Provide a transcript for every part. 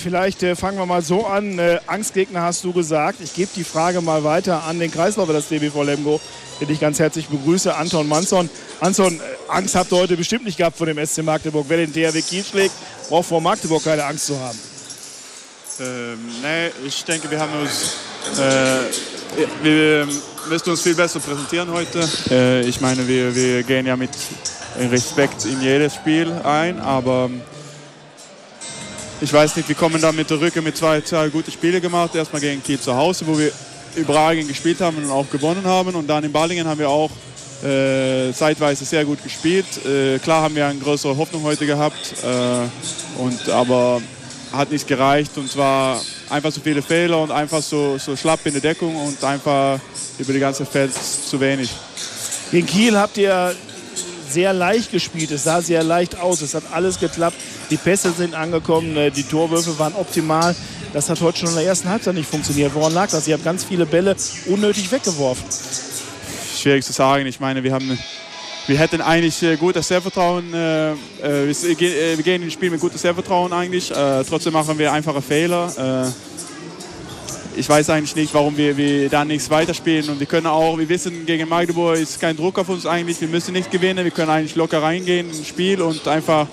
vielleicht äh, fangen wir mal so an. Äh, Angstgegner hast du gesagt. Ich gebe die Frage mal weiter an den Kreisläufer des DBV Lemgo, den ich ganz herzlich begrüße, Anton Manson. Anton, äh, Angst habt ihr heute bestimmt nicht gehabt vor dem SC Magdeburg. Wer den THW Kiel schlägt, braucht vor Magdeburg keine Angst zu haben. Ähm, nee, ich denke, wir haben uns, äh, wir müssen uns viel besser präsentieren heute. Äh, ich meine, wir, wir gehen ja mit Respekt in jedes Spiel ein, aber ich weiß nicht, wir kommen da mit der Rücke mit zwei, zwei gute Spiele gemacht. Erstmal gegen Kiel zu Hause, wo wir überragend gespielt haben und auch gewonnen haben. Und dann in Ballingen haben wir auch äh, zeitweise sehr gut gespielt. Äh, klar haben wir eine größere Hoffnung heute gehabt, äh, und, aber hat nicht gereicht. Und zwar einfach so viele Fehler und einfach so, so schlapp in der Deckung und einfach über die ganze Feld zu wenig. Gegen Kiel habt ihr sehr leicht gespielt. Es sah sehr leicht aus. Es hat alles geklappt. Die Pässe sind angekommen. äh, Die Torwürfe waren optimal. Das hat heute schon in der ersten Halbzeit nicht funktioniert. Woran lag das? Ihr habt ganz viele Bälle unnötig weggeworfen. Schwierig zu sagen. Ich meine, wir haben wir hätten eigentlich äh, gutes Selbstvertrauen. Äh, wir, gehen, ins Spiel mit gutem Selbstvertrauen eigentlich. Trotzdem machen wir einfache Fehler. Ich weiß eigentlich nicht, warum wir, wir da nichts weiterspielen. Und wir können auch, wir wissen, gegen Magdeburg ist kein Druck auf uns eigentlich. Wir müssen nicht gewinnen. Wir können eigentlich locker reingehen ins Spiel und einfach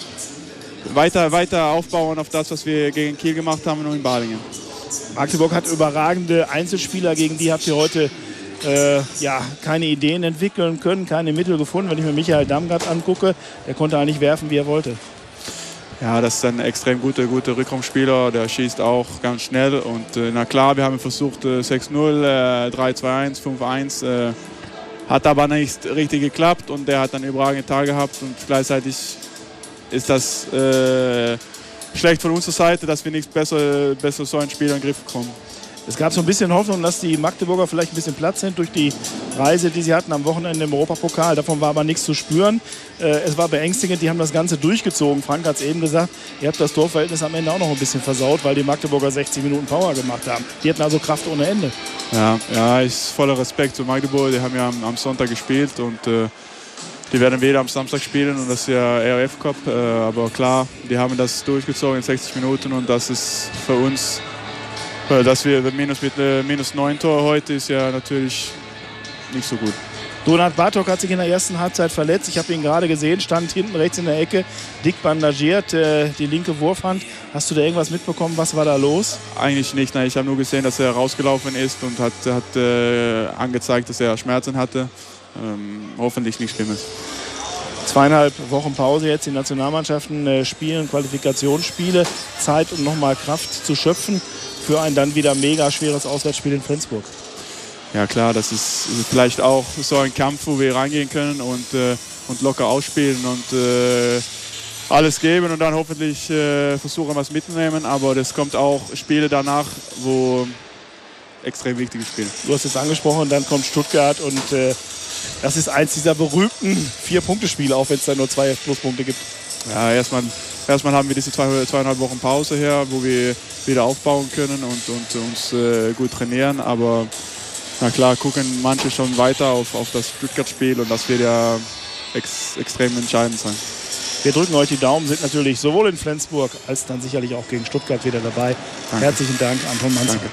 weiter, weiter aufbauen auf das, was wir gegen Kiel gemacht haben und in Balingen. Magdeburg hat überragende Einzelspieler, gegen die habt ihr heute äh, ja, keine Ideen entwickeln können, keine Mittel gefunden. Wenn ich mir Michael Damgard angucke, der konnte eigentlich werfen, wie er wollte. Ja, das ist ein extrem guter, guter Rückraumspieler. Der schießt auch ganz schnell. Und äh, na klar, wir haben versucht äh, 6-0, äh, 3-2-1, 5-1. Äh, hat aber nicht richtig geklappt und der hat einen überragenden Tag gehabt. Und gleichzeitig ist das äh, schlecht von unserer Seite, dass wir nicht besser, besser so ein Spiel in den Griff bekommen. Es gab so ein bisschen Hoffnung, dass die Magdeburger vielleicht ein bisschen Platz sind durch die Reise, die sie hatten am Wochenende im Europapokal. Davon war aber nichts zu spüren. Äh, es war beängstigend, die haben das Ganze durchgezogen. Frank hat es eben gesagt, ihr habt das Torverhältnis am Ende auch noch ein bisschen versaut, weil die Magdeburger 60 Minuten Power gemacht haben. Die hatten also Kraft ohne Ende. Ja, ja, ich voller Respekt zu Magdeburg. Die haben ja am, Sonntag gespielt und äh, die werden wieder am Samstag spielen und das ist ja RF Cup. Äh, aber klar, die haben das durchgezogen in 60 Minuten und das ist für uns, dass wir minus mit äh, minus 9 Tor heute ist ja natürlich nicht so gut. Donat Bartok hat sich in der ersten Halbzeit verletzt. Ich habe ihn gerade gesehen, stand hinten rechts in der Ecke, dick bandagiert, äh, die linke Wurfhand. Hast du da irgendwas mitbekommen? Was war da los? Eigentlich nicht. Nein, ich habe nur gesehen, dass er rausgelaufen ist und hat, hat äh, angezeigt, dass er Schmerzen hatte. Ähm, hoffentlich nichts Schlimmes. Zweieinhalb Wochen Pause jetzt. Die Nationalmannschaften äh, spielen Qualifikationsspiele. Zeit, um nochmal Kraft zu schöpfen für ein dann wieder mega schweres Auswärtsspiel in Flensburg. Ja klar, das ist vielleicht auch so ein Kampf, wo wir reingehen können und, äh, und locker ausspielen und äh, alles geben und dann hoffentlich äh, versuchen, was mitzunehmen. Aber das kommt auch Spiele danach, wo extrem wichtige Spiele. Du hast es angesprochen, dann kommt Stuttgart und äh, das ist eins dieser berühmten Vier-Punkte-Spiele, auch wenn es da nur zwei Pluspunkte gibt. Ja, erstmal, erstmal haben wir diese zwei, zweieinhalb Wochen Pause her, wo wir wieder aufbauen können und, und uns äh, gut trainieren. Aber na klar, gucken manche schon weiter auf, auf das Stuttgart-Spiel und das wird ja ex, extrem entscheidend sein. Wir drücken euch die Daumen, sind natürlich sowohl in Flensburg als dann sicherlich auch gegen Stuttgart wieder dabei. Danke. Herzlichen Dank, Anton. Danke.